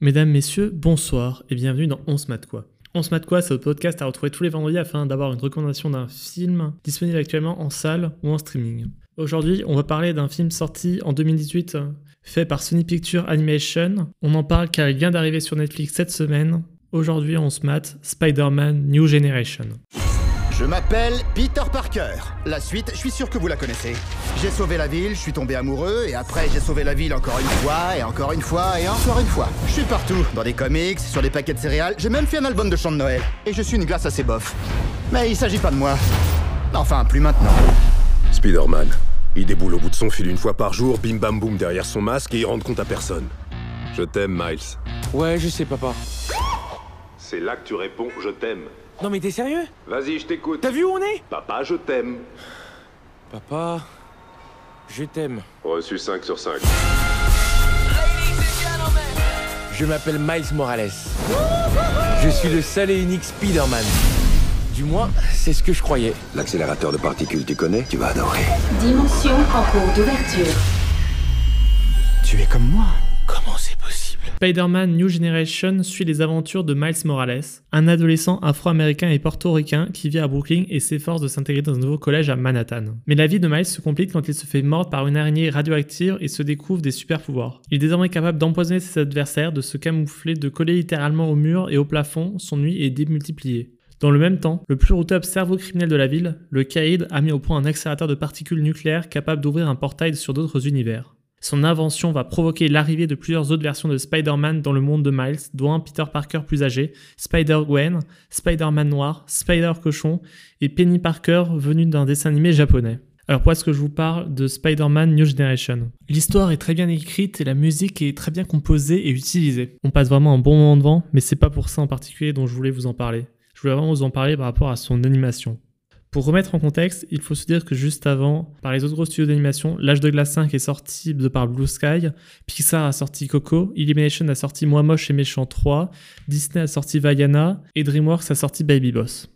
Mesdames, messieurs, bonsoir et bienvenue dans On se mate quoi. On se mate quoi, c'est votre podcast à retrouver tous les vendredis afin d'avoir une recommandation d'un film disponible actuellement en salle ou en streaming. Aujourd'hui, on va parler d'un film sorti en 2018 fait par Sony Pictures Animation. On en parle car il vient d'arriver sur Netflix cette semaine. Aujourd'hui, on se mate Spider-Man New Generation. Je m'appelle Peter Parker. La suite, je suis sûr que vous la connaissez. J'ai sauvé la ville, je suis tombé amoureux, et après j'ai sauvé la ville encore une fois, et encore une fois, et encore une fois. Je suis partout, dans des comics, sur des paquets de céréales, j'ai même fait un album de chant de Noël. Et je suis une glace assez bof. Mais il s'agit pas de moi. Enfin, plus maintenant. Spider-Man. Il déboule au bout de son fil une fois par jour, bim bam boum derrière son masque et il rend compte à personne. Je t'aime, Miles. Ouais, je sais, papa. C'est là que tu réponds je t'aime. Non, mais t'es sérieux? Vas-y, je t'écoute. T'as vu où on est? Papa, je t'aime. Papa, je t'aime. Reçu 5 sur 5. Je m'appelle Miles Morales. Je suis le seul et unique Spider-Man. Du moins, c'est ce que je croyais. L'accélérateur de particules, tu connais? Tu vas adorer. Dimension en cours d'ouverture. Tu es comme moi. Comment c'est possible Spider-Man New Generation suit les aventures de Miles Morales, un adolescent afro-américain et portoricain qui vit à Brooklyn et s'efforce de s'intégrer dans un nouveau collège à Manhattan. Mais la vie de Miles se complique quand il se fait mordre par une araignée radioactive et se découvre des super pouvoirs. Il est désormais capable d'empoisonner ses adversaires, de se camoufler, de coller littéralement au mur et au plafond, son nuit est démultipliée. Dans le même temps, le plus redoutable cerveau criminel de la ville, le Caïd, a mis au point un accélérateur de particules nucléaires capable d'ouvrir un portail sur d'autres univers. Son invention va provoquer l'arrivée de plusieurs autres versions de Spider-Man dans le monde de Miles, dont un Peter Parker plus âgé, Spider-Gwen, Spider-Man noir, Spider-Cochon et Penny Parker venue d'un dessin animé japonais. Alors pourquoi est-ce que je vous parle de Spider-Man New Generation? L'histoire est très bien écrite et la musique est très bien composée et utilisée. On passe vraiment un bon moment devant, mais c'est pas pour ça en particulier dont je voulais vous en parler. Je voulais vraiment vous en parler par rapport à son animation. Pour remettre en contexte, il faut se dire que juste avant, par les autres gros studios d'animation, L'âge de glace 5 est sorti de par Blue Sky, Pixar a sorti Coco, Illumination a sorti Moi moche et méchant 3, Disney a sorti Vaiana et DreamWorks a sorti Baby Boss.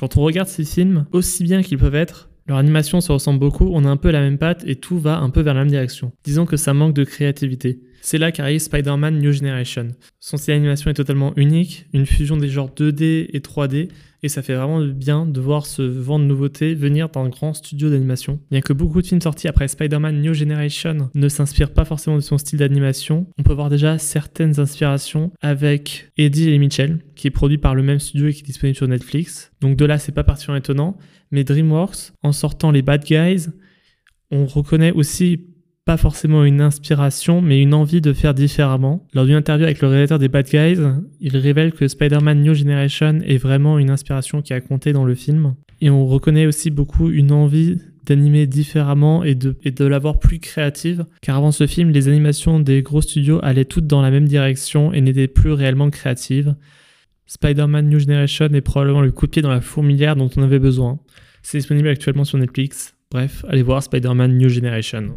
Quand on regarde ces films, aussi bien qu'ils peuvent être, leur animation se ressemble beaucoup, on a un peu la même patte et tout va un peu vers la même direction. Disons que ça manque de créativité. C'est là qu'arrive Spider-Man New Generation. Son style d'animation est totalement unique, une fusion des genres 2D et 3D, et ça fait vraiment bien de voir ce vent de nouveautés venir d'un grand studio d'animation. Bien que beaucoup de films sortis après Spider-Man New Generation ne s'inspirent pas forcément de son style d'animation, on peut voir déjà certaines inspirations avec Eddie et Mitchell, qui est produit par le même studio et qui est disponible sur Netflix. Donc de là, c'est pas particulièrement étonnant, mais DreamWorks, en sortant les Bad Guys, on reconnaît aussi pas forcément une inspiration, mais une envie de faire différemment. Lors d'une interview avec le réalisateur des Bad Guys, il révèle que Spider-Man New Generation est vraiment une inspiration qui a compté dans le film. Et on reconnaît aussi beaucoup une envie d'animer différemment et de, de l'avoir plus créative, car avant ce film, les animations des gros studios allaient toutes dans la même direction et n'étaient plus réellement créatives. Spider-Man New Generation est probablement le coup de pied dans la fourmilière dont on avait besoin. C'est disponible actuellement sur Netflix. Bref, allez voir Spider-Man New Generation.